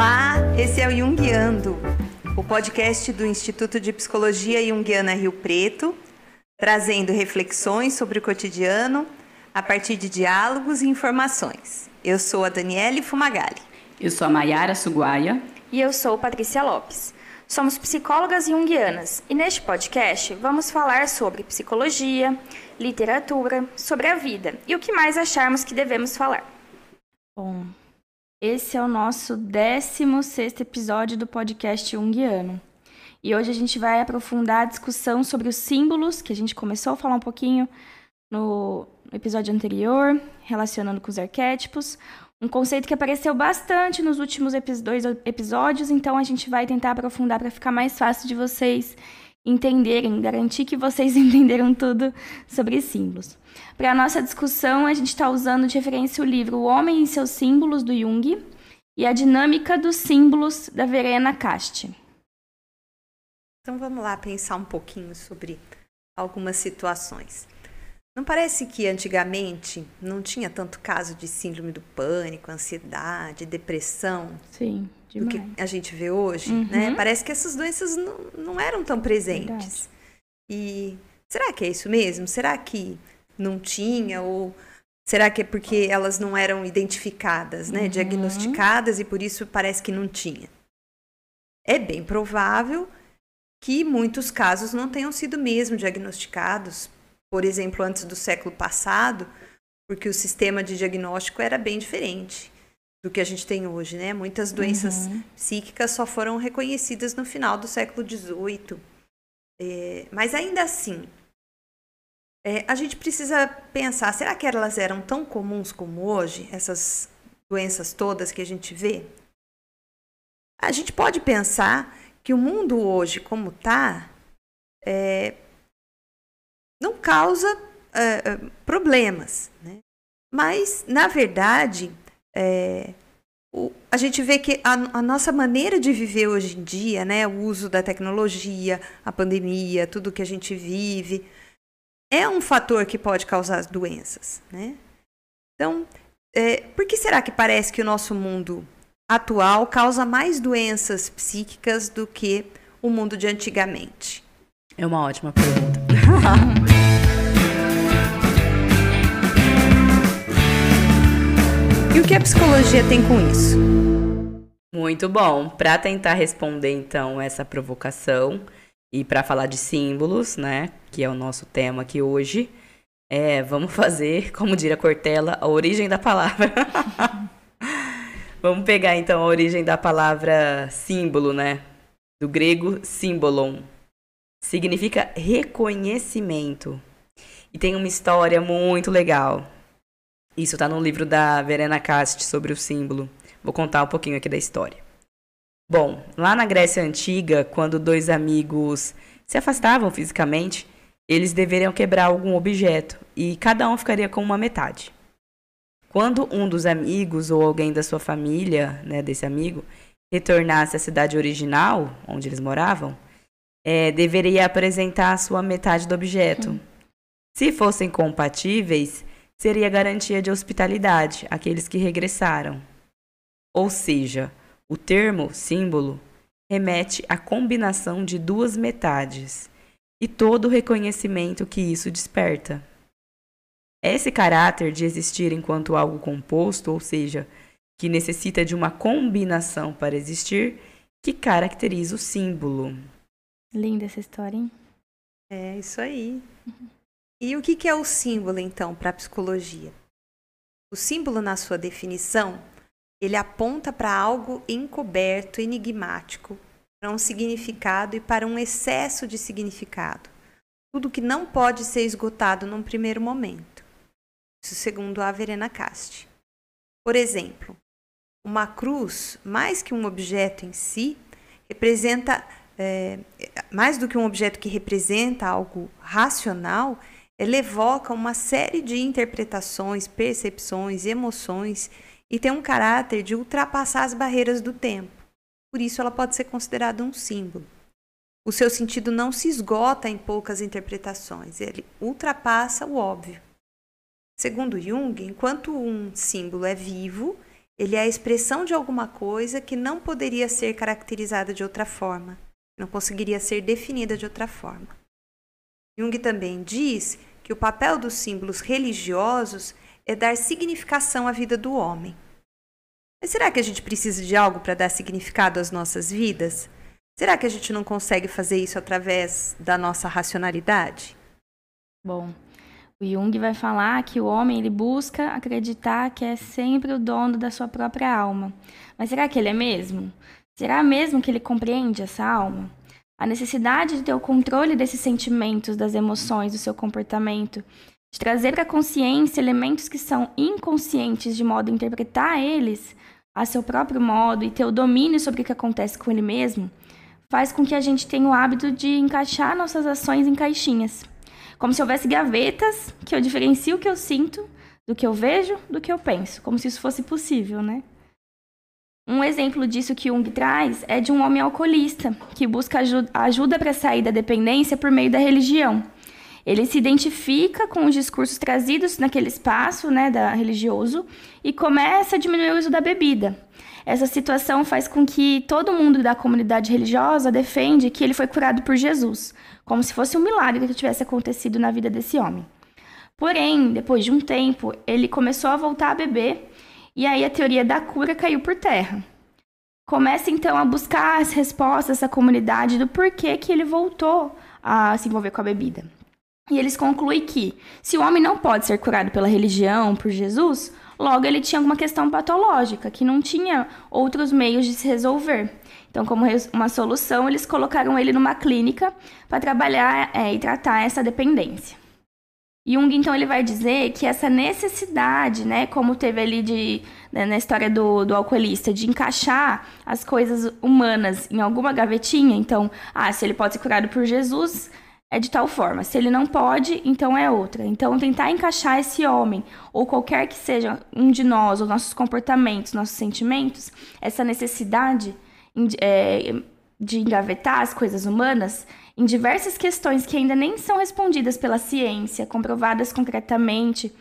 Olá, esse é o Jungiando, o podcast do Instituto de Psicologia Jungiana Rio Preto, trazendo reflexões sobre o cotidiano a partir de diálogos e informações. Eu sou a Daniele Fumagalli. Eu sou a Maiara Suguaia. E eu sou Patrícia Lopes. Somos psicólogas junguianas e neste podcast vamos falar sobre psicologia, literatura, sobre a vida e o que mais acharmos que devemos falar. Bom, esse é o nosso 16 episódio do podcast Jungiano. E hoje a gente vai aprofundar a discussão sobre os símbolos, que a gente começou a falar um pouquinho no episódio anterior, relacionando com os arquétipos. Um conceito que apareceu bastante nos últimos dois episódios, então a gente vai tentar aprofundar para ficar mais fácil de vocês entenderem, garantir que vocês entenderam tudo sobre símbolos. Para a nossa discussão, a gente está usando de referência o livro O Homem e seus Símbolos, do Jung, e A Dinâmica dos Símbolos, da Verena Cast. Então vamos lá pensar um pouquinho sobre algumas situações. Não parece que antigamente não tinha tanto caso de síndrome do pânico, ansiedade, depressão? Sim, demais. Do que a gente vê hoje, uhum. né? Parece que essas doenças não, não eram tão presentes. Verdade. E será que é isso mesmo? Será que não tinha ou será que é porque elas não eram identificadas, né? Uhum. Diagnosticadas e por isso parece que não tinha? É bem provável que muitos casos não tenham sido mesmo diagnosticados por exemplo, antes do século passado, porque o sistema de diagnóstico era bem diferente do que a gente tem hoje, né? Muitas doenças uhum. psíquicas só foram reconhecidas no final do século XVIII. É, mas ainda assim, é, a gente precisa pensar: será que elas eram tão comuns como hoje, essas doenças todas que a gente vê? A gente pode pensar que o mundo hoje, como está, é, não causa uh, problemas. Né? Mas, na verdade, é, o, a gente vê que a, a, nossa maneira de viver hoje em dia, né, o uso da tecnologia, a pandemia, tudo que a gente vive, é um fator que pode causar doenças. Né? Então, é, por que será que parece que o nosso mundo atual causa mais doenças psíquicas do que o mundo de antigamente? É uma ótima pergunta. e o que a psicologia tem com isso? Muito bom. Para tentar responder então essa provocação e para falar de símbolos, né, que é o nosso tema aqui hoje, é, vamos fazer, como diria Cortella, a origem da palavra. vamos pegar então a origem da palavra símbolo, né? Do grego símbolon, significa reconhecimento. E tem uma história muito legal. Isso está no livro da Verena Cast sobre o símbolo. Vou contar um pouquinho aqui da história. Bom, lá na Grécia Antiga, quando dois amigos se afastavam fisicamente, eles deveriam quebrar algum objeto e cada um ficaria com uma metade. Quando um dos amigos ou alguém da sua família, né, desse amigo, retornasse à cidade original, onde eles moravam, é, deveria apresentar a sua metade do objeto. Hum. Se fossem compatíveis, seria garantia de hospitalidade àqueles que regressaram. Ou seja, o termo símbolo remete à combinação de duas metades e todo o reconhecimento que isso desperta. Esse caráter de existir enquanto algo composto, ou seja, que necessita de uma combinação para existir, que caracteriza o símbolo. Linda essa história, hein? É, isso aí. E o que é o símbolo, então, para a psicologia? O símbolo, na sua definição, ele aponta para algo encoberto, enigmático, para um significado e para um excesso de significado. Tudo que não pode ser esgotado num primeiro momento. Isso segundo a Verena Cast. Por exemplo, uma cruz, mais que um objeto em si, representa é, mais do que um objeto que representa algo racional, ela evoca uma série de interpretações, percepções, emoções e tem um caráter de ultrapassar as barreiras do tempo. Por isso, ela pode ser considerada um símbolo. O seu sentido não se esgota em poucas interpretações, ele ultrapassa o óbvio. Segundo Jung, enquanto um símbolo é vivo, ele é a expressão de alguma coisa que não poderia ser caracterizada de outra forma, não conseguiria ser definida de outra forma. Jung também diz que o papel dos símbolos religiosos é dar significação à vida do homem. Mas será que a gente precisa de algo para dar significado às nossas vidas? Será que a gente não consegue fazer isso através da nossa racionalidade? Bom, o Jung vai falar que o homem ele busca acreditar que é sempre o dono da sua própria alma. Mas será que ele é mesmo? Será mesmo que ele compreende essa alma? A necessidade de ter o controle desses sentimentos, das emoções, do seu comportamento, de trazer para a consciência elementos que são inconscientes de modo a interpretar eles a seu próprio modo e ter o domínio sobre o que acontece com ele mesmo, faz com que a gente tenha o hábito de encaixar nossas ações em caixinhas. Como se houvesse gavetas que eu diferencio o que eu sinto do que eu vejo, do que eu penso, como se isso fosse possível, né? Um exemplo disso que Jung traz é de um homem alcoolista que busca ajuda para sair da dependência por meio da religião. Ele se identifica com os discursos trazidos naquele espaço né, da religioso e começa a diminuir o uso da bebida. Essa situação faz com que todo mundo da comunidade religiosa defende que ele foi curado por Jesus, como se fosse um milagre que tivesse acontecido na vida desse homem. Porém, depois de um tempo, ele começou a voltar a beber e aí a teoria da cura caiu por terra. Começa então a buscar as respostas da comunidade do porquê que ele voltou a se envolver com a bebida. E eles concluem que, se o homem não pode ser curado pela religião, por Jesus, logo ele tinha alguma questão patológica, que não tinha outros meios de se resolver. Então, como uma solução, eles colocaram ele numa clínica para trabalhar é, e tratar essa dependência. Jung, então, ele vai dizer que essa necessidade, né, como teve ali de, né, na história do, do alcoolista, de encaixar as coisas humanas em alguma gavetinha, então, ah, se ele pode ser curado por Jesus, é de tal forma. Se ele não pode, então é outra. Então, tentar encaixar esse homem, ou qualquer que seja um de nós, os nossos comportamentos, nossos sentimentos, essa necessidade é, de engavetar as coisas humanas em diversas questões que ainda nem são respondidas pela ciência, comprovadas concretamente,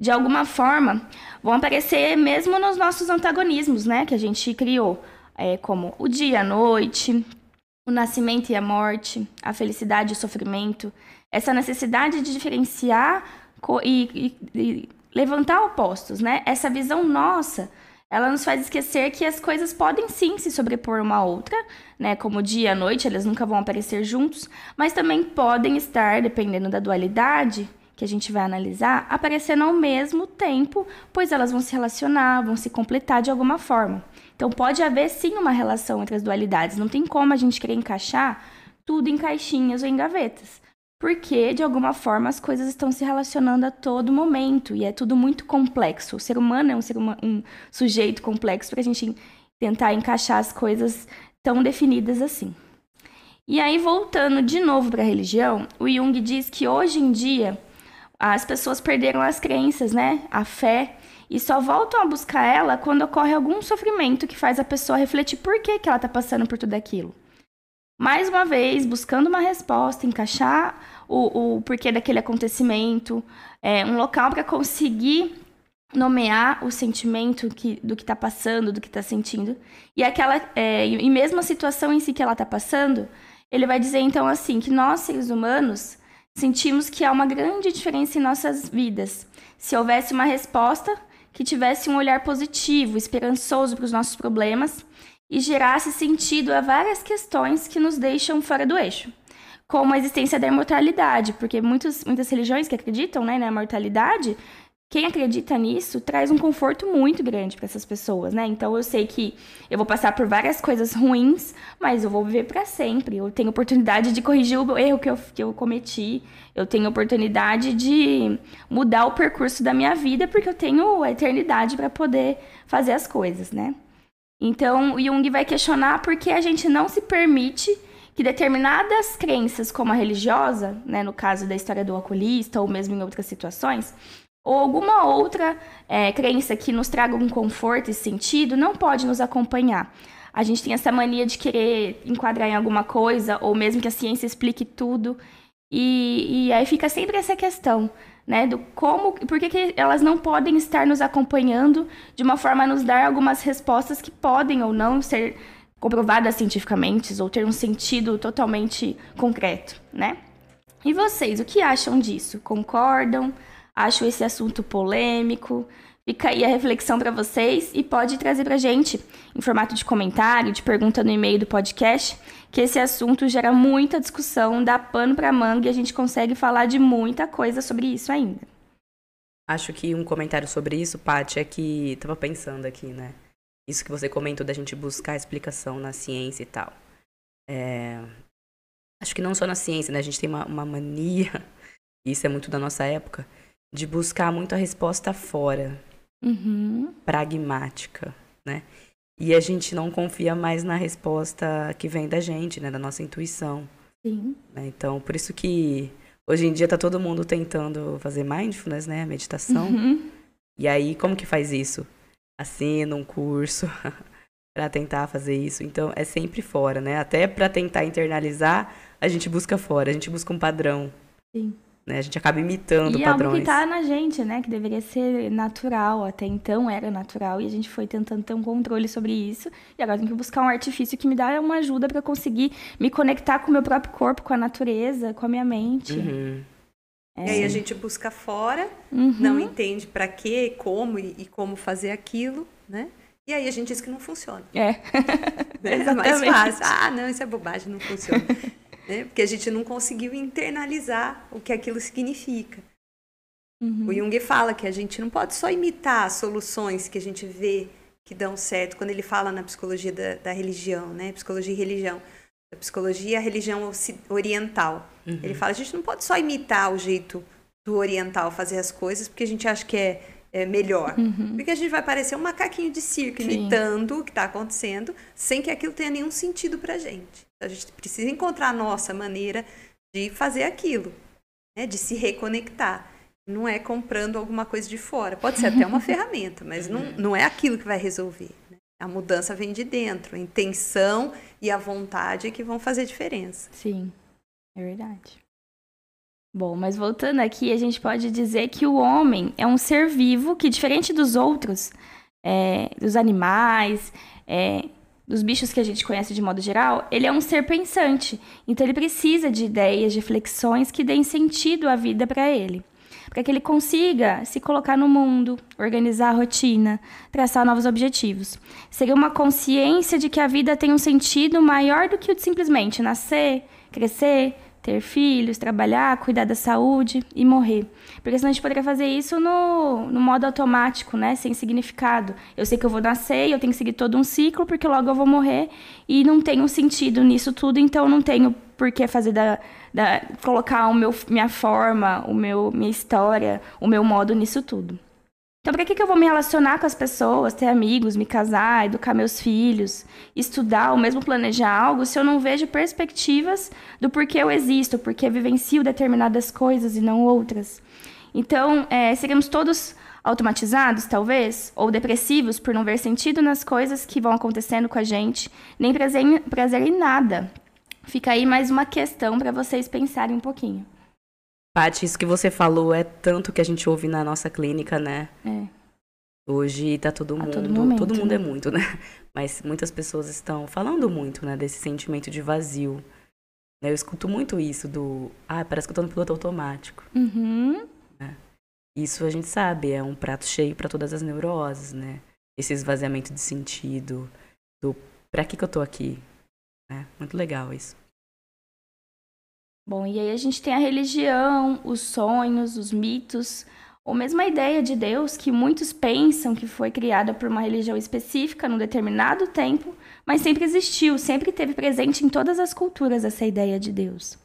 de alguma forma, vão aparecer mesmo nos nossos antagonismos, né, que a gente criou, é, como o dia, a noite, o nascimento e a morte, a felicidade e o sofrimento, essa necessidade de diferenciar e, e, e levantar opostos, né? Essa visão nossa, ela nos faz esquecer que as coisas podem sim se sobrepor uma à outra, né? Como dia e noite, elas nunca vão aparecer juntos, mas também podem estar, dependendo da dualidade que a gente vai analisar, aparecendo ao mesmo tempo, pois elas vão se relacionar, vão se completar de alguma forma. Então pode haver sim uma relação entre as dualidades. Não tem como a gente querer encaixar tudo em caixinhas ou em gavetas. Porque, de alguma forma, as coisas estão se relacionando a todo momento e é tudo muito complexo. O ser humano é um, ser uma, um sujeito complexo para a gente tentar encaixar as coisas tão definidas assim. E aí, voltando de novo para a religião, o Jung diz que hoje em dia as pessoas perderam as crenças, né? A fé e só voltam a buscar ela quando ocorre algum sofrimento que faz a pessoa refletir por que, que ela está passando por tudo aquilo. Mais uma vez, buscando uma resposta, encaixar o, o porquê daquele acontecimento, é, um local para conseguir nomear o sentimento que, do que está passando, do que está sentindo. E aquela é, e mesmo a situação em si que ela está passando, ele vai dizer então assim que nós seres humanos sentimos que há uma grande diferença em nossas vidas. Se houvesse uma resposta que tivesse um olhar positivo, esperançoso para os nossos problemas e gerasse sentido a várias questões que nos deixam fora do eixo, como a existência da imortalidade, porque muitos, muitas religiões que acreditam né, na mortalidade quem acredita nisso traz um conforto muito grande para essas pessoas, né? Então eu sei que eu vou passar por várias coisas ruins, mas eu vou viver para sempre. Eu tenho oportunidade de corrigir o erro que eu, que eu cometi. Eu tenho oportunidade de mudar o percurso da minha vida, porque eu tenho a eternidade para poder fazer as coisas, né? Então o Jung vai questionar por que a gente não se permite que determinadas crenças, como a religiosa, né, no caso da história do alcoolista ou mesmo em outras situações, ou alguma outra é, crença que nos traga um conforto e sentido não pode nos acompanhar. A gente tem essa mania de querer enquadrar em alguma coisa, ou mesmo que a ciência explique tudo. E, e aí fica sempre essa questão, né? Do como, por que, que elas não podem estar nos acompanhando de uma forma a nos dar algumas respostas que podem ou não ser comprovadas cientificamente ou ter um sentido totalmente concreto, né? E vocês, o que acham disso? Concordam? Acham esse assunto polêmico? Fica aí a reflexão para vocês e pode trazer para gente em formato de comentário, de pergunta no e-mail do podcast, que esse assunto gera muita discussão, dá pano para manga e a gente consegue falar de muita coisa sobre isso ainda. Acho que um comentário sobre isso, Paty, é que tava pensando aqui, né? Isso que você comentou da gente buscar explicação na ciência e tal. É... Acho que não só na ciência, né? A gente tem uma, uma mania, e isso é muito da nossa época, de buscar muito a resposta fora, uhum. pragmática, né? E a gente não confia mais na resposta que vem da gente, né? Da nossa intuição. Sim. Né? Então, por isso que hoje em dia tá todo mundo tentando fazer mindfulness, né? Meditação. Uhum. E aí, como que faz isso? Assina um curso para tentar fazer isso. Então, é sempre fora, né? Até para tentar internalizar, a gente busca fora, a gente busca um padrão. Sim. Né? A gente acaba imitando e padrões. E algo que tá na gente, né? Que deveria ser natural, até então era natural, e a gente foi tentando ter um controle sobre isso. E agora tem que buscar um artifício que me dá uma ajuda para conseguir me conectar com o meu próprio corpo, com a natureza, com a minha mente. Uhum. É. E aí a gente busca fora, uhum. não entende para quê, como e, e como fazer aquilo, né? E aí a gente diz que não funciona. É. é mais fácil. Ah, não, isso é bobagem, não funciona né? Porque a gente não conseguiu internalizar o que aquilo significa. Uhum. O Jung fala que a gente não pode só imitar soluções que a gente vê que dão certo quando ele fala na psicologia da, da religião, né? Psicologia e religião. A psicologia a religião oriental. Uhum. Ele fala, a gente não pode só imitar o jeito do oriental fazer as coisas porque a gente acha que é, é melhor. Uhum. Porque a gente vai parecer um macaquinho de circo Sim. imitando o que está acontecendo sem que aquilo tenha nenhum sentido pra gente. A gente precisa encontrar a nossa maneira de fazer aquilo, né? de se reconectar. Não é comprando alguma coisa de fora. Pode ser até uma ferramenta, mas não, não é aquilo que vai resolver. Né? A mudança vem de dentro. A intenção e a vontade é que vão fazer diferença. Sim, é verdade. Bom, mas voltando aqui, a gente pode dizer que o homem é um ser vivo que, diferente dos outros, é, dos animais, é, dos bichos que a gente conhece de modo geral, ele é um ser pensante. Então ele precisa de ideias, de reflexões que deem sentido à vida para ele. Para que ele consiga se colocar no mundo, organizar a rotina, traçar novos objetivos. Seria uma consciência de que a vida tem um sentido maior do que o de simplesmente nascer, crescer, ter filhos, trabalhar, cuidar da saúde e morrer. Porque senão a gente poderia fazer isso no, no modo automático, né? Sem significado. Eu sei que eu vou nascer eu tenho que seguir todo um ciclo, porque logo eu vou morrer e não tem um sentido nisso tudo, então não tenho por que fazer da, da colocar o meu, minha forma, o meu, minha história, o meu modo nisso tudo. Então, para que, que eu vou me relacionar com as pessoas, ter amigos, me casar, educar meus filhos, estudar ou mesmo planejar algo se eu não vejo perspectivas do porquê eu existo, porquê vivencio determinadas coisas e não outras? Então, é, seríamos todos automatizados, talvez, ou depressivos por não ver sentido nas coisas que vão acontecendo com a gente, nem prazer em, prazer em nada. Fica aí mais uma questão para vocês pensarem um pouquinho. Paty, isso que você falou é tanto que a gente ouve na nossa clínica, né? É. Hoje tá todo A mundo. todo momento, todo mundo né? é muito, né? Mas muitas pessoas estão falando muito, né? Desse sentimento de vazio. Né? Eu escuto muito isso do. Ah, parece que eu tô no piloto automático. Uhum. Isso a gente sabe, é um prato cheio para todas as neuroses, né? Esse esvaziamento de sentido, do pra que, que eu tô aqui? né? Muito legal isso. Bom, e aí a gente tem a religião, os sonhos, os mitos, ou mesmo a ideia de Deus que muitos pensam que foi criada por uma religião específica num determinado tempo, mas sempre existiu, sempre teve presente em todas as culturas essa ideia de Deus.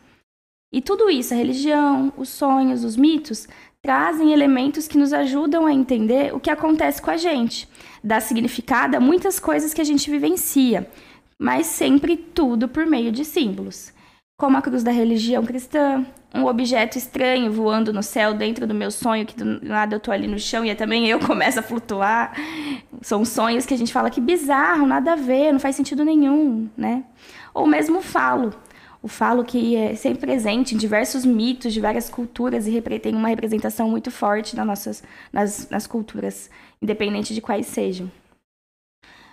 E tudo isso, a religião, os sonhos, os mitos, trazem elementos que nos ajudam a entender o que acontece com a gente, dá significado a muitas coisas que a gente vivencia, mas sempre tudo por meio de símbolos como a cruz da religião cristã, um objeto estranho voando no céu dentro do meu sonho, que do nada eu tô ali no chão e também eu começo a flutuar. São sonhos que a gente fala que bizarro, nada a ver, não faz sentido nenhum, né? Ou mesmo falo, o falo que é sempre presente em diversos mitos de várias culturas e tem uma representação muito forte nas nossas nas, nas culturas, independente de quais sejam.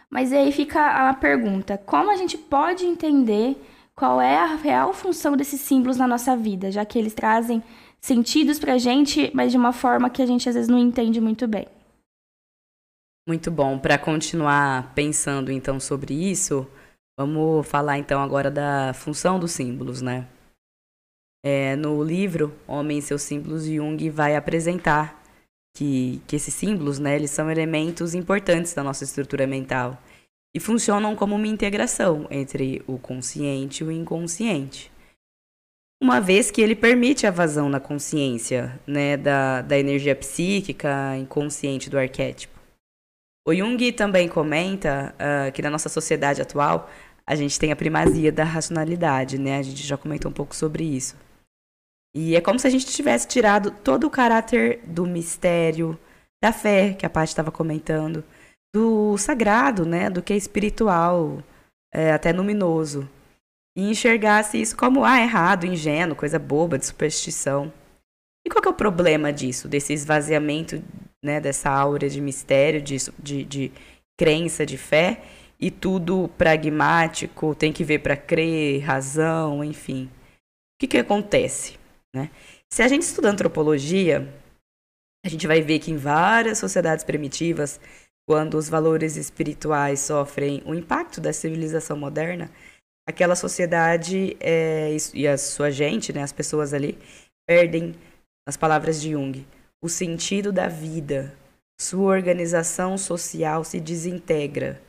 Mas aí fica a pergunta: como a gente pode entender qual é a real função desses símbolos na nossa vida, já que eles trazem sentidos para a gente, mas de uma forma que a gente às vezes não entende muito bem? Muito bom. Para continuar pensando então sobre isso, vamos falar então agora da função dos símbolos, né? É, no livro Homem e seus símbolos, Jung vai apresentar que, que esses símbolos, né, eles são elementos importantes da nossa estrutura mental e funcionam como uma integração entre o consciente e o inconsciente. Uma vez que ele permite a vazão na consciência, né, da, da energia psíquica inconsciente do arquétipo. O Jung também comenta uh, que na nossa sociedade atual a gente tem a primazia da racionalidade, né? A gente já comentou um pouco sobre isso. E é como se a gente tivesse tirado todo o caráter do mistério, da fé que a Paty estava comentando, do sagrado, né? Do que é espiritual, é, até luminoso. E enxergasse isso como, ah, errado, ingênuo, coisa boba, de superstição. E qual que é o problema disso, desse esvaziamento, né, dessa aura de mistério, de, de, de crença, de fé, e tudo pragmático, tem que ver para crer, razão, enfim. O que, que acontece? Né? Se a gente estuda antropologia, a gente vai ver que em várias sociedades primitivas, quando os valores espirituais sofrem o impacto da civilização moderna, aquela sociedade é, e a sua gente, né, as pessoas ali, perdem nas palavras de Jung, o sentido da vida. Sua organização social se desintegra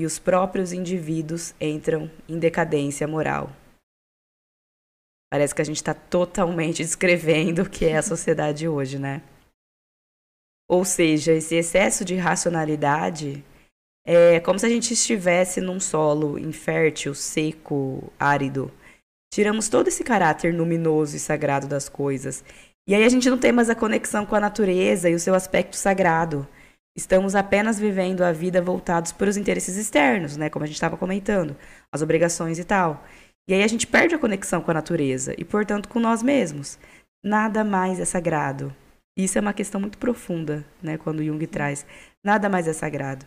e os próprios indivíduos entram em decadência moral. Parece que a gente está totalmente descrevendo o que é a sociedade hoje, né? Ou seja, esse excesso de racionalidade é como se a gente estivesse num solo infértil, seco, árido. Tiramos todo esse caráter luminoso e sagrado das coisas e aí a gente não tem mais a conexão com a natureza e o seu aspecto sagrado. Estamos apenas vivendo a vida voltados para os interesses externos, né? Como a gente estava comentando, as obrigações e tal. E aí a gente perde a conexão com a natureza e, portanto, com nós mesmos. Nada mais é sagrado. Isso é uma questão muito profunda, né? Quando Jung traz. Nada mais é sagrado.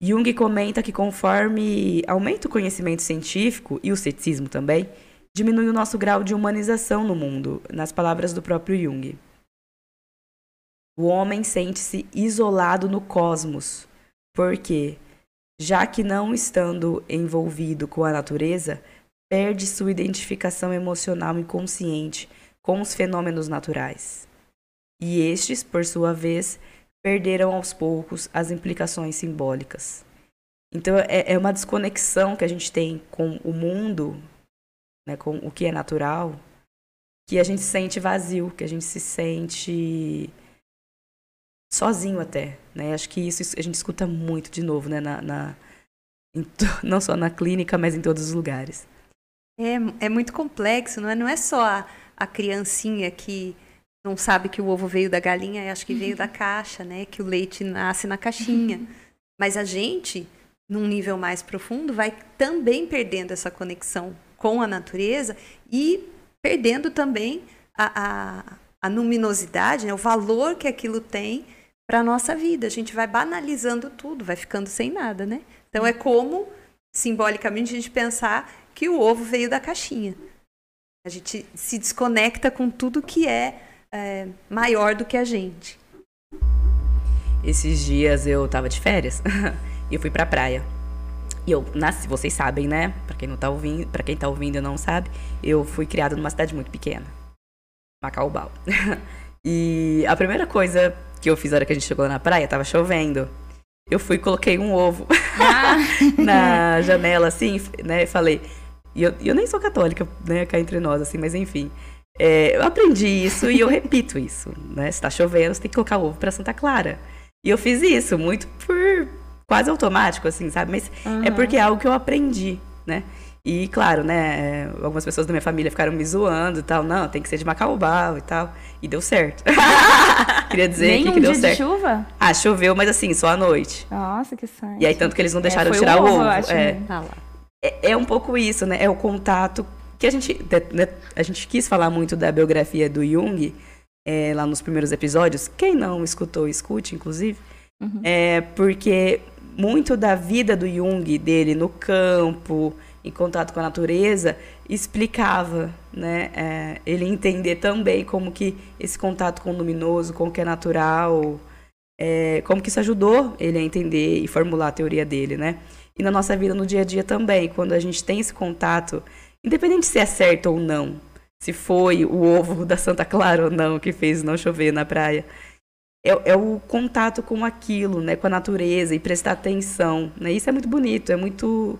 Jung comenta que conforme aumenta o conhecimento científico e o ceticismo também, diminui o nosso grau de humanização no mundo, nas palavras do próprio Jung. O homem sente-se isolado no cosmos, porque, já que não estando envolvido com a natureza, perde sua identificação emocional inconsciente com os fenômenos naturais. E estes, por sua vez, perderam aos poucos as implicações simbólicas. Então é, é uma desconexão que a gente tem com o mundo né, com o que é natural, que a gente se sente vazio, que a gente se sente sozinho até, né? Acho que isso a gente escuta muito de novo, né? Na, na não só na clínica, mas em todos os lugares. É, é muito complexo, não é? Não é só a, a criancinha que não sabe que o ovo veio da galinha e acha que veio da caixa, né? Que o leite nasce na caixinha. Mas a gente, num nível mais profundo, vai também perdendo essa conexão com a natureza e perdendo também a, a, a luminosidade, né, o valor que aquilo tem para a nossa vida. A gente vai banalizando tudo, vai ficando sem nada, né? Então é como, simbolicamente, a gente pensar que o ovo veio da caixinha. A gente se desconecta com tudo que é, é maior do que a gente. Esses dias eu tava de férias e eu fui pra praia. E eu nasci, vocês sabem, né? Para quem não tá ouvindo, para quem tá ouvindo e não sabe, eu fui criado numa cidade muito pequena. Macaubal. e a primeira coisa que eu fiz na hora que a gente chegou na praia, tava chovendo. Eu fui e coloquei um ovo ah. na janela, assim, né? Falei. E eu, eu nem sou católica, né? Cá entre nós, assim, mas enfim. É, eu aprendi isso e eu repito isso, né? Se tá chovendo, você tem que colocar ovo para Santa Clara. E eu fiz isso muito por quase automático, assim, sabe? Mas uhum. é porque é algo que eu aprendi, né? E, claro, né, é, algumas pessoas da minha família ficaram me zoando e tal. Não, tem que ser de Macaubal e tal. E deu certo. Queria dizer Nem que, um que deu dia certo. De chuva? Ah, choveu, mas assim, só à noite. Nossa, que sorte. E aí, tanto que eles não é, deixaram é, de tirar o ovo. Acho, é. Né? é, é um pouco isso, né? É o contato que a gente, a gente quis falar muito da biografia do Jung é, lá nos primeiros episódios. Quem não escutou, escute, inclusive. Uhum. É porque muito da vida do Jung, dele no campo, em contato com a natureza, explicava, né? É, ele entender também como que esse contato com o luminoso, com o que é natural, é, como que isso ajudou ele a entender e formular a teoria dele, né? E na nossa vida no dia a dia também, quando a gente tem esse contato, independente se é certo ou não, se foi o ovo da Santa Clara ou não que fez não chover na praia, é, é, o contato com aquilo, né, com a natureza e prestar atenção, né? Isso é muito bonito, é muito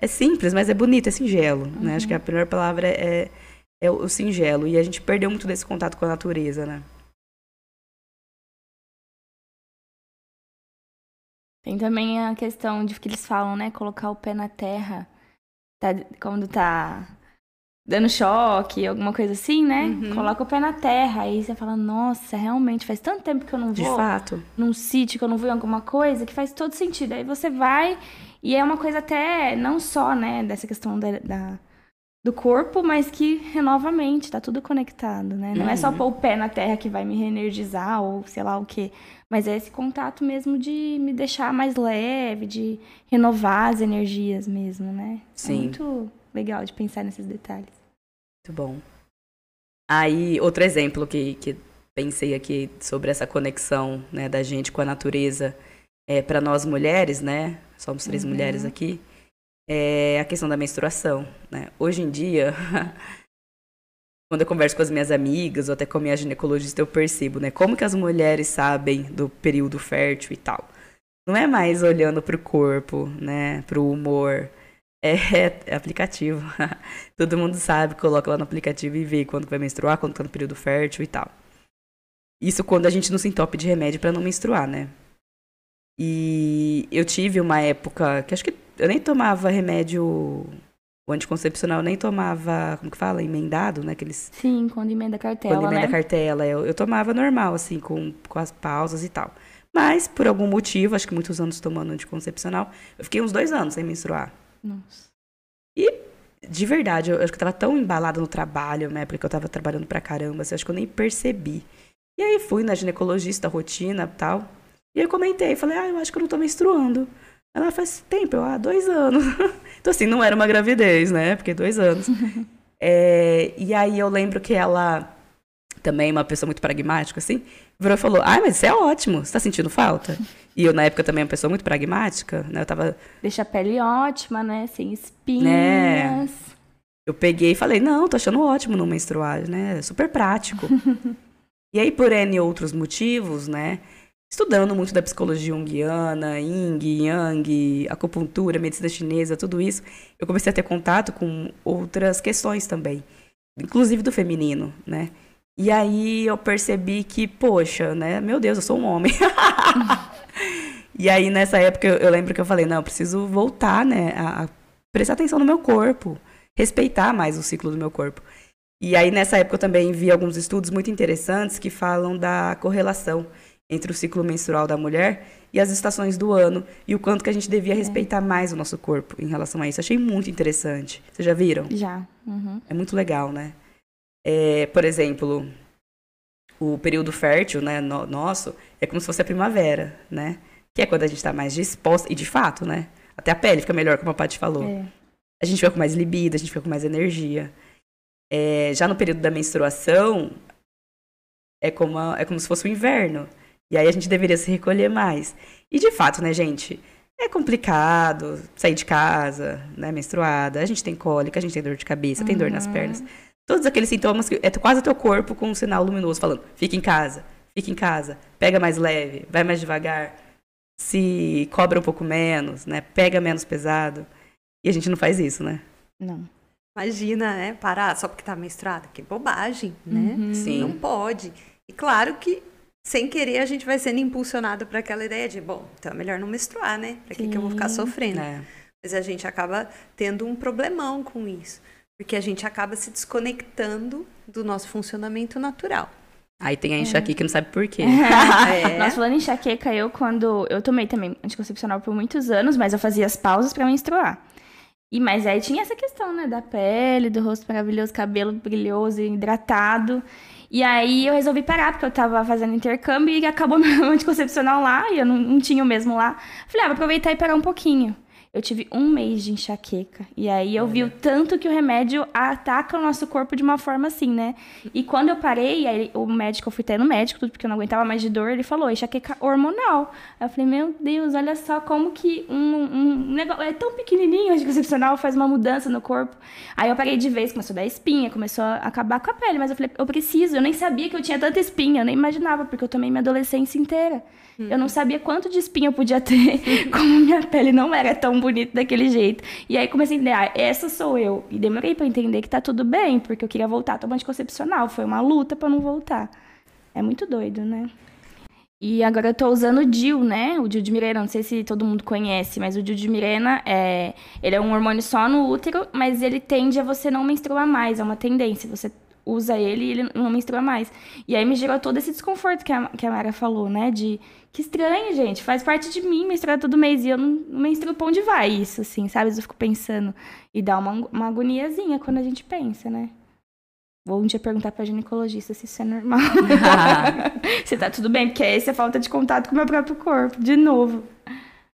é simples, mas é bonito, é singelo, uhum. né? Acho que a uhum. primeira palavra é, é o singelo e a gente perdeu muito desse contato com a natureza, né? Tem também a questão de que eles falam, né? Colocar o pé na terra tá, quando tá dando choque, alguma coisa assim, né? Uhum. Coloca o pé na terra. Aí você fala, nossa, realmente faz tanto tempo que eu não vou. De fato. Num sítio que eu não vou em alguma coisa que faz todo sentido. Aí você vai e é uma coisa até não só, né, dessa questão da, da do corpo, mas que renova a mente, tá tudo conectado, né? Não uhum. é só uhum. pôr o pé na terra que vai me reenergizar ou sei lá o quê. Mas é esse contato mesmo de me deixar mais leve, de renovar as energias mesmo, né? É Sim. É muito legal de pensar nesses detalhes. Muito bom. Aí, outro exemplo que, que pensei aqui sobre essa conexão né, da gente com a natureza, é, para nós mulheres, né? Somos três uhum. mulheres aqui. É a questão da menstruação, né? Hoje em dia, quando eu converso com as minhas amigas ou até com a minha ginecologista, eu percebo, né? Como que as mulheres sabem do período fértil e tal. Não é mais olhando para o corpo, né? Para o humor. É, é, aplicativo. Todo mundo sabe, coloca lá no aplicativo e vê quando vai menstruar, quando tá no período fértil e tal. Isso quando a gente não se entope de remédio para não menstruar, né? E eu tive uma época que acho que eu nem tomava remédio o anticoncepcional nem tomava, como que fala, emendado, né? Aqueles... Sim, quando emenda cartela, Quando emenda né? cartela. Eu, eu tomava normal, assim, com, com as pausas e tal. Mas, por algum motivo, acho que muitos anos tomando anticoncepcional, eu fiquei uns dois anos sem menstruar. Nossa. E, de verdade, eu, eu acho que eu tava tão embalada no trabalho, né? Porque eu tava trabalhando pra caramba, assim, acho que eu nem percebi. E aí fui na ginecologista, rotina e tal. E eu comentei, falei, ah, eu acho que eu não tô menstruando. Ela faz tempo, eu, ah, dois anos. então, assim, não era uma gravidez, né? Porque dois anos. é, e aí eu lembro que ela, também uma pessoa muito pragmática, assim, virou e falou: Ah, mas isso é ótimo, você tá sentindo falta? E eu, na época, também, uma pessoa muito pragmática, né? Eu tava. Deixa a pele ótima, né? Sem espinhas. Né? Eu peguei e falei: Não, tô achando ótimo não menstruar, né? É super prático. e aí, por N outros motivos, né? Estudando muito da psicologia junguiana, yin, yang, acupuntura, medicina chinesa, tudo isso, eu comecei a ter contato com outras questões também, inclusive do feminino, né? E aí eu percebi que, poxa, né? Meu Deus, eu sou um homem. e aí nessa época eu, lembro que eu falei, não, eu preciso voltar, né, a prestar atenção no meu corpo, respeitar mais o ciclo do meu corpo. E aí nessa época eu também vi alguns estudos muito interessantes que falam da correlação entre o ciclo menstrual da mulher e as estações do ano e o quanto que a gente devia é. respeitar mais o nosso corpo em relação a isso. Achei muito interessante. Vocês já viram? Já. Uhum. É muito legal, né? É, por exemplo, o período fértil, né, no, nosso, é como se fosse a primavera, né? Que é quando a gente está mais disposta, e de fato, né? Até a pele fica melhor, como a Paty falou. É. A gente fica com mais libido, a gente fica com mais energia. É, já no período da menstruação, é como, a, é como se fosse o inverno. E aí a gente deveria se recolher mais. E de fato, né, gente? É complicado sair de casa, né, menstruada. A gente tem cólica, a gente tem dor de cabeça, uhum. tem dor nas uhum. pernas. Todos aqueles sintomas que é quase teu corpo com um sinal luminoso falando: fica em casa, fica em casa, pega mais leve, vai mais devagar, se cobra um pouco menos, né? Pega menos pesado. E a gente não faz isso, né? Não. Imagina, né? Parar só porque tá menstruada. Que bobagem, né? Uhum. Sim. Não pode. E claro que sem querer, a gente vai sendo impulsionado para aquela ideia de, bom, então é melhor não menstruar, né? Para que, que eu vou ficar sofrendo? É. Mas a gente acaba tendo um problemão com isso, porque a gente acaba se desconectando do nosso funcionamento natural. Aí tem a enxaqueca que não sabe por quê. é. Nós falando em enxaqueca, eu quando. Eu tomei também anticoncepcional por muitos anos, mas eu fazia as pausas para menstruar. E mas aí tinha essa questão, né, da pele, do rosto maravilhoso, cabelo brilhoso e hidratado. E aí eu resolvi parar, porque eu tava fazendo intercâmbio e acabou meu anticoncepcional lá, e eu não, não tinha o mesmo lá. Falei, ah, vou aproveitar e parar um pouquinho eu tive um mês de enxaqueca. E aí eu vi o tanto que o remédio ataca o nosso corpo de uma forma assim, né? E quando eu parei, aí o médico, eu fui até no médico, tudo porque eu não aguentava mais de dor, ele falou, enxaqueca hormonal. Aí eu falei, meu Deus, olha só como que um, um negócio é tão pequenininho, anticoncepcional, faz uma mudança no corpo. Aí eu parei de vez, começou a dar espinha, começou a acabar com a pele, mas eu falei, eu preciso, eu nem sabia que eu tinha tanta espinha, eu nem imaginava, porque eu tomei minha adolescência inteira. Uhum. Eu não sabia quanto de espinha eu podia ter, como minha pele não era tão bonita daquele jeito. E aí comecei a entender, ah, essa sou eu. E demorei para entender que tá tudo bem, porque eu queria voltar a tomar anticoncepcional. Foi uma luta para não voltar. É muito doido, né? E agora eu tô usando o DIL, né? O DIL de Mirena, não sei se todo mundo conhece, mas o DIL de Mirena é, ele é um hormônio só no útero, mas ele tende a você não menstruar mais, é uma tendência. Você usa ele e ele não menstrua mais. E aí me gerou todo esse desconforto que a, que a Mara falou, né? De que estranho, gente. Faz parte de mim menstruar todo mês. E eu não, não menstruo pra onde vai isso, assim, sabe? Eu fico pensando. E dá uma, uma agoniazinha quando a gente pensa, né? Vou um dia perguntar pra ginecologista se isso é normal. se tá tudo bem, porque essa é falta de contato com o meu próprio corpo, de novo.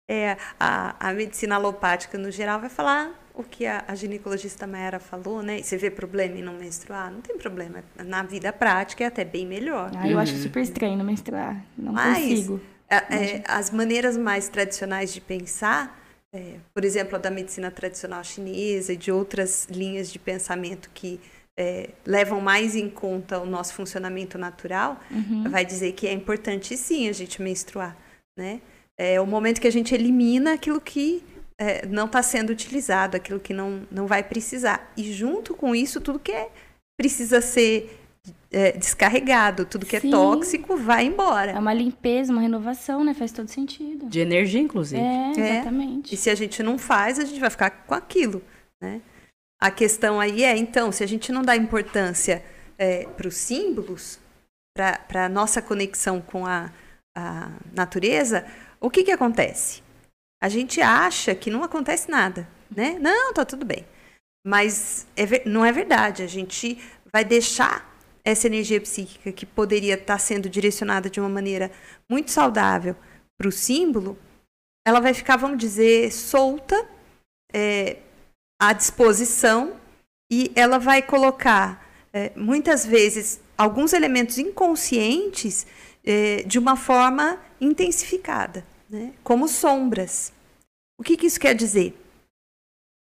É, a, a medicina alopática, no geral, vai falar o que a, a ginecologista Mayara falou, né? você vê problema em não menstruar? Não tem problema. Na vida prática é até bem melhor. Ah, eu uhum. acho super estranho não menstruar. Não Mas, consigo. É, é, as maneiras mais tradicionais de pensar, é, por exemplo, a da medicina tradicional chinesa e de outras linhas de pensamento que é, levam mais em conta o nosso funcionamento natural, uhum. vai dizer que é importante sim a gente menstruar, né? É o momento que a gente elimina aquilo que é, não está sendo utilizado, aquilo que não, não vai precisar. E junto com isso, tudo que é, precisa ser é, descarregado, tudo que é Sim. é tóxico vai embora. É uma limpeza, uma renovação, né? Faz todo sentido. De energia, inclusive. É, exatamente. É. E se a gente não faz, a gente vai ficar com aquilo, né? A questão aí é, então, se a gente não dá importância é, para os símbolos, para a nossa conexão com a, a natureza, o que, que acontece? A gente acha que não acontece nada, né? Não, tá tudo bem. Mas é, não é verdade. A gente vai deixar essa energia psíquica que poderia estar sendo direcionada de uma maneira muito saudável para o símbolo, ela vai ficar, vamos dizer, solta, é, à disposição, e ela vai colocar, é, muitas vezes, alguns elementos inconscientes é, de uma forma intensificada, né? como sombras. O que, que isso quer dizer?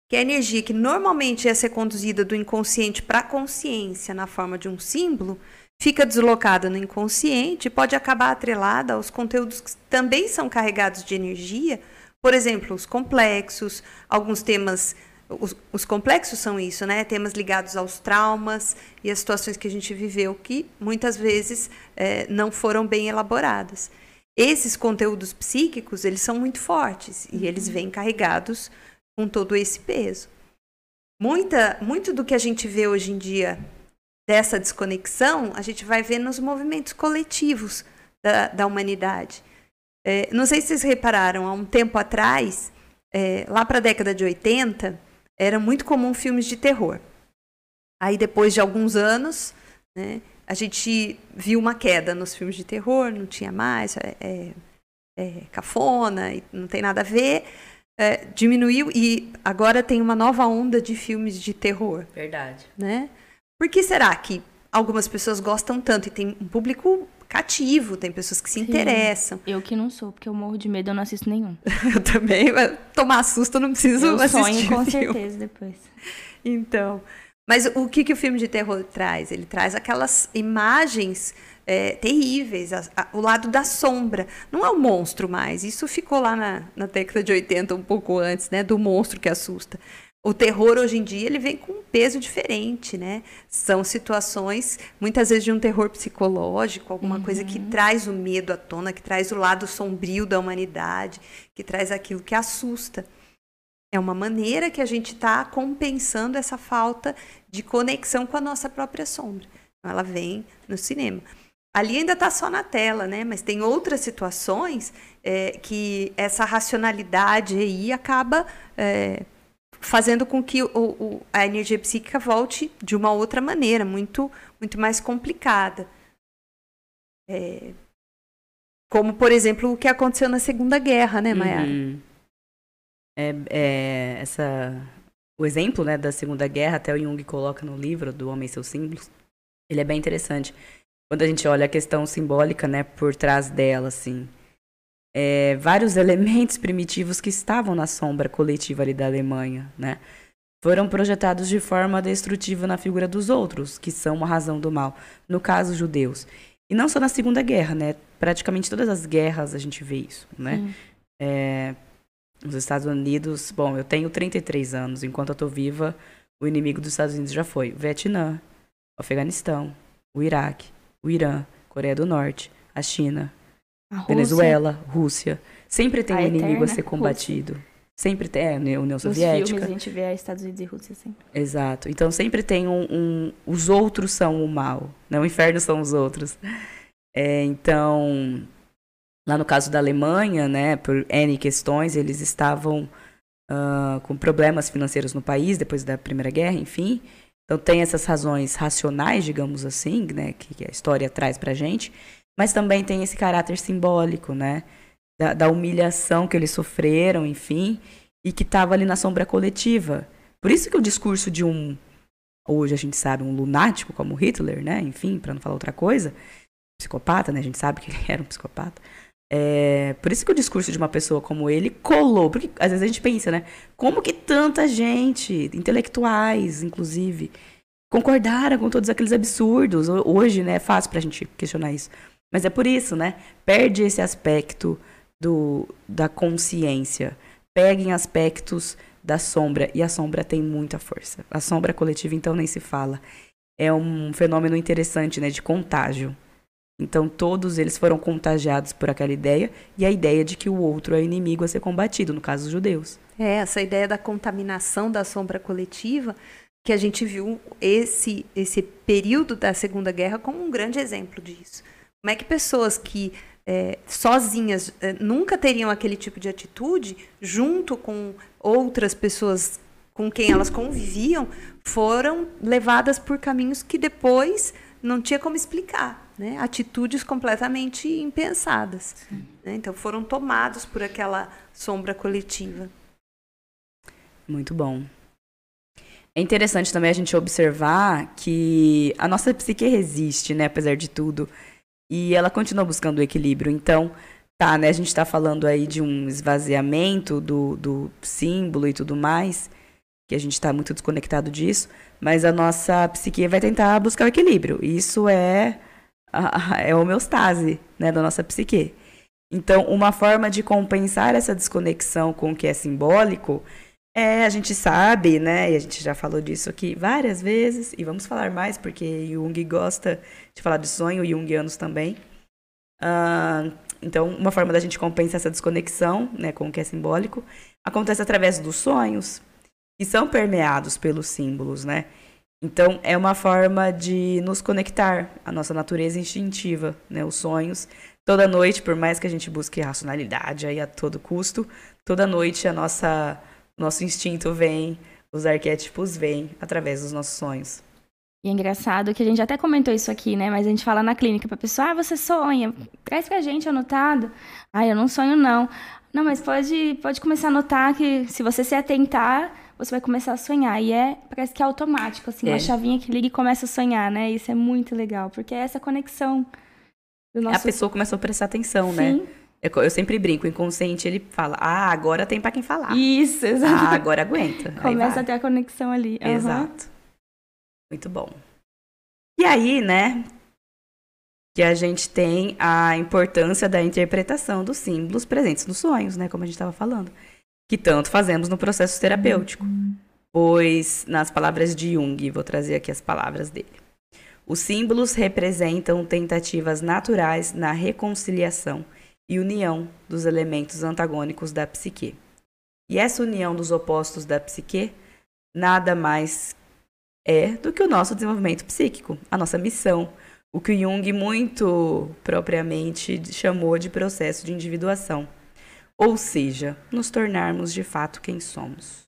Que a energia que normalmente ia ser conduzida do inconsciente para a consciência na forma de um símbolo, fica deslocada no inconsciente e pode acabar atrelada aos conteúdos que também são carregados de energia, por exemplo, os complexos, alguns temas. Os, os, complexos são isso, né? Temas ligados aos traumas e as situações que a gente viveu que muitas vezes é, não foram bem elaboradas esses conteúdos psíquicos, eles são muito fortes e eles uhum. vêm carregados com todo esse peso. Muita, muito do que a gente vê hoje em dia dessa desconexão, a gente vai ver nos movimentos coletivos da, da humanidade. É, não sei se vocês repararam, há um tempo atrás, é, lá para a década de 80, era muito comum filmes de terror. Aí, depois de alguns anos, né, a gente viu uma queda nos filmes de terror, não tinha mais, é, é, é cafona, não tem nada a ver. É, diminuiu e agora tem uma nova onda de filmes de terror. Verdade. Né? Por que será que algumas pessoas gostam tanto e tem um público cativo, tem pessoas que se Sim. interessam. Eu que não sou, porque eu morro de medo, eu não assisto nenhum. eu também, tomar susto eu não preciso eu assistir. Sonho com filme. certeza depois. Então, mas o que, que o filme de terror traz? Ele traz aquelas imagens é, terríveis, a, a, o lado da sombra. Não é o monstro mais. Isso ficou lá na, na década de 80, um pouco antes, né? Do monstro que assusta. O terror hoje em dia ele vem com um peso diferente, né? São situações, muitas vezes, de um terror psicológico, alguma uhum. coisa que uhum. traz o medo à tona, que traz o lado sombrio da humanidade, que traz aquilo que assusta. É uma maneira que a gente está compensando essa falta de conexão com a nossa própria sombra. Então, ela vem no cinema. Ali ainda está só na tela, né? Mas tem outras situações é, que essa racionalidade aí acaba é, fazendo com que o, o, a energia psíquica volte de uma outra maneira, muito, muito mais complicada. É, como, por exemplo, o que aconteceu na Segunda Guerra, né, Mayara? Uhum. É, é, essa, o exemplo né, da Segunda Guerra, até o Jung coloca no livro do Homem e seus Símbolos, ele é bem interessante. Quando a gente olha a questão simbólica né, por trás dela, assim, é, vários elementos primitivos que estavam na sombra coletiva ali da Alemanha, né? Foram projetados de forma destrutiva na figura dos outros, que são a razão do mal. No caso, judeus. E não só na Segunda Guerra, né? Praticamente todas as guerras a gente vê isso, né? É, os Estados Unidos, bom, eu tenho 33 anos, enquanto eu tô viva, o inimigo dos Estados Unidos já foi o Vietnã, o Afeganistão, o Iraque, o Irã, Coreia do Norte, a China, a Venezuela, Rússia. Sempre tem a um inimigo a ser combatido. Rússia. Sempre tem, é, União Nos Soviética. Filmes a gente vê Estados Unidos e Rússia sempre. Exato. Então sempre tem um, um, Os outros são o mal, né? O inferno são os outros. É, então, lá no caso da Alemanha, né, por N questões, eles estavam uh, com problemas financeiros no país depois da Primeira Guerra, enfim. Então tem essas razões racionais, digamos assim, né, que, a história traz pra gente mas também tem esse caráter simbólico, né? Da, da humilhação que eles sofreram, enfim, e que estava ali na sombra coletiva. Por isso que o discurso de um, hoje a gente sabe, um lunático como Hitler, né? Enfim, para não falar outra coisa, psicopata, né? A gente sabe que ele era um psicopata. É, por isso que o discurso de uma pessoa como ele colou, porque às vezes a gente pensa, né? Como que tanta gente, intelectuais, inclusive, concordaram com todos aqueles absurdos? Hoje, né, é fácil pra gente questionar isso. Mas é por isso, né? Perde esse aspecto do, da consciência. Peguem aspectos da sombra. E a sombra tem muita força. A sombra coletiva, então, nem se fala. É um fenômeno interessante, né? De contágio. Então, todos eles foram contagiados por aquela ideia. E a ideia de que o outro é inimigo a ser combatido, no caso, os judeus. É, essa ideia da contaminação da sombra coletiva que a gente viu esse, esse período da Segunda Guerra como um grande exemplo disso. Como é que pessoas que é, sozinhas é, nunca teriam aquele tipo de atitude, junto com outras pessoas com quem elas conviviam, foram levadas por caminhos que depois não tinha como explicar, né? Atitudes completamente impensadas. Né? Então foram tomados por aquela sombra coletiva. Muito bom. É interessante também a gente observar que a nossa psique resiste, né, apesar de tudo. E ela continua buscando o equilíbrio. Então, tá, né? A gente está falando aí de um esvaziamento do, do símbolo e tudo mais, que a gente está muito desconectado disso, mas a nossa psique vai tentar buscar o equilíbrio. Isso é a, é a homeostase, né, da nossa psique. Então, uma forma de compensar essa desconexão com o que é simbólico é, a gente sabe, né, e a gente já falou disso aqui várias vezes, e vamos falar mais, porque Jung gosta de falar de sonho, Jungianos também. Uh, então, uma forma da gente compensar essa desconexão, né, com o que é simbólico, acontece através dos sonhos, que são permeados pelos símbolos, né? Então, é uma forma de nos conectar à nossa natureza instintiva, né? Os sonhos. Toda noite, por mais que a gente busque racionalidade aí a todo custo, toda noite a nossa nosso instinto vem, os arquétipos vêm através dos nossos sonhos. E é engraçado que a gente até comentou isso aqui, né? Mas a gente fala na clínica pra pessoa, ah, você sonha, traz pra gente anotado. Ah, eu não sonho, não. Não, mas pode, pode começar a notar que se você se atentar, você vai começar a sonhar. E é, parece que é automático, assim, é. uma chavinha que liga e começa a sonhar, né? Isso é muito legal, porque é essa conexão do nosso... A pessoa começou a prestar atenção, né? Sim. né? Eu, eu, sempre brinco, o inconsciente ele fala, ah, agora tem para quem falar. Isso, exato. Ah, agora aguenta. Começa a ter a conexão ali. Uhum. Exato. Muito bom. E aí, né, que a gente tem a importância da interpretação dos símbolos presentes nos sonhos, né, como a gente estava falando, que tanto fazemos no processo terapêutico. Uhum. Pois, nas palavras de Jung, vou trazer aqui as palavras dele. Os símbolos representam tentativas naturais na reconciliação e união dos elementos antagônicos da psique. E essa união dos opostos da psique nada mais é do que o nosso desenvolvimento psíquico, a nossa missão, o que Jung muito propriamente chamou de processo de individuação, ou seja, nos tornarmos de fato quem somos.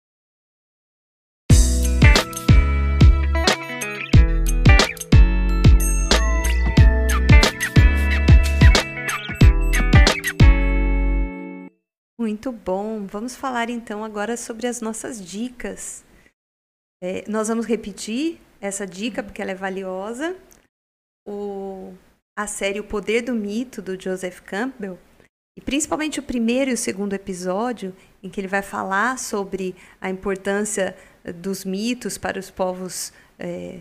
Muito bom. Vamos falar então agora sobre as nossas dicas. É, nós vamos repetir essa dica porque ela é valiosa. O, a série O Poder do Mito, do Joseph Campbell, e principalmente o primeiro e o segundo episódio, em que ele vai falar sobre a importância dos mitos para os povos é,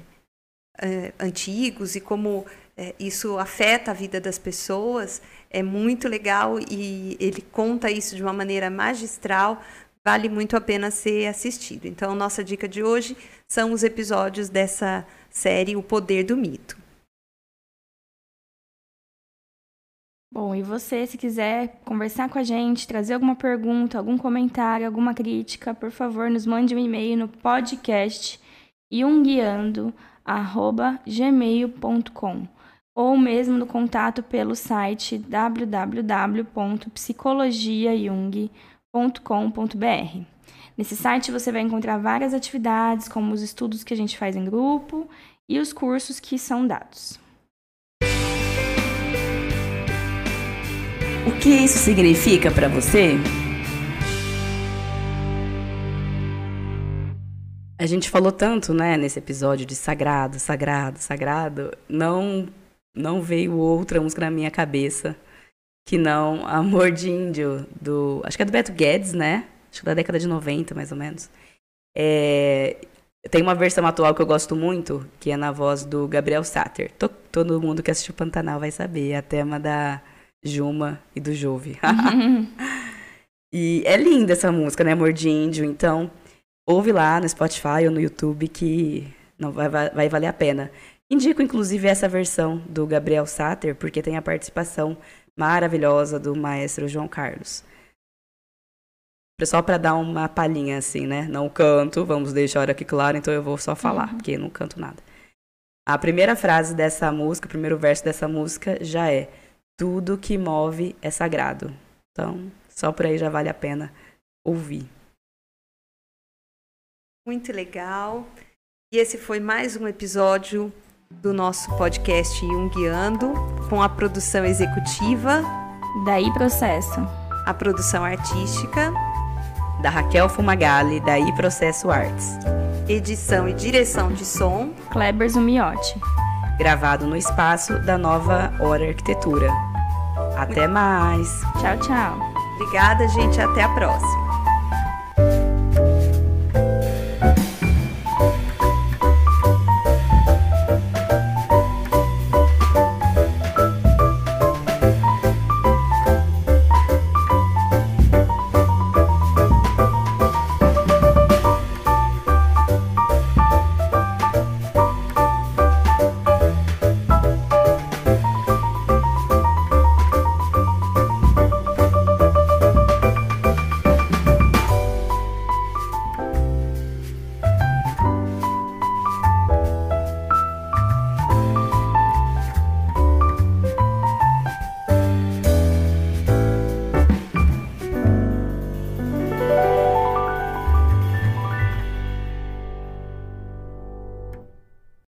é, antigos e como é, isso afeta a vida das pessoas, é muito legal e ele conta isso de uma maneira magistral, vale muito a pena ser assistido. Então, nossa dica de hoje são os episódios dessa série O Poder do Mito. Bom, e você, se quiser conversar com a gente, trazer alguma pergunta, algum comentário, alguma crítica, por favor, nos mande um e-mail no podcast junguiando@gmail.com ou mesmo no contato pelo site www.psicologiajung.com.br. Nesse site você vai encontrar várias atividades, como os estudos que a gente faz em grupo e os cursos que são dados. O que isso significa para você? A gente falou tanto, né, nesse episódio de sagrado, sagrado, sagrado. Não, não veio outra música na minha cabeça que não Amor de Índio, do. Acho que é do Beto Guedes, né? Acho que da década de 90, mais ou menos. É, tem uma versão atual que eu gosto muito, que é na voz do Gabriel Satter. Todo mundo que assistiu Pantanal vai saber. É a tema da Juma e do Jove. e é linda essa música, né? Amor de Índio. Então, ouve lá no Spotify ou no YouTube que não vai, vai, vai valer a pena. Indico, inclusive, essa versão do Gabriel Satter, porque tem a participação maravilhosa do maestro João Carlos. Só para dar uma palhinha assim, né? Não canto, vamos deixar aqui claro, então eu vou só falar, uhum. porque não canto nada. A primeira frase dessa música, o primeiro verso dessa música já é: tudo que move é sagrado. Então, só por aí já vale a pena ouvir. Muito legal. E esse foi mais um episódio do nosso podcast Jungiando, com a produção executiva. Daí Processo. A produção artística. Da Raquel Fumagalli, daí Processo Artes. Edição e direção de som. Kleber Zumiotti gravado no espaço da Nova Hora Arquitetura. Até mais. Tchau, tchau. Obrigada, gente. Até a próxima.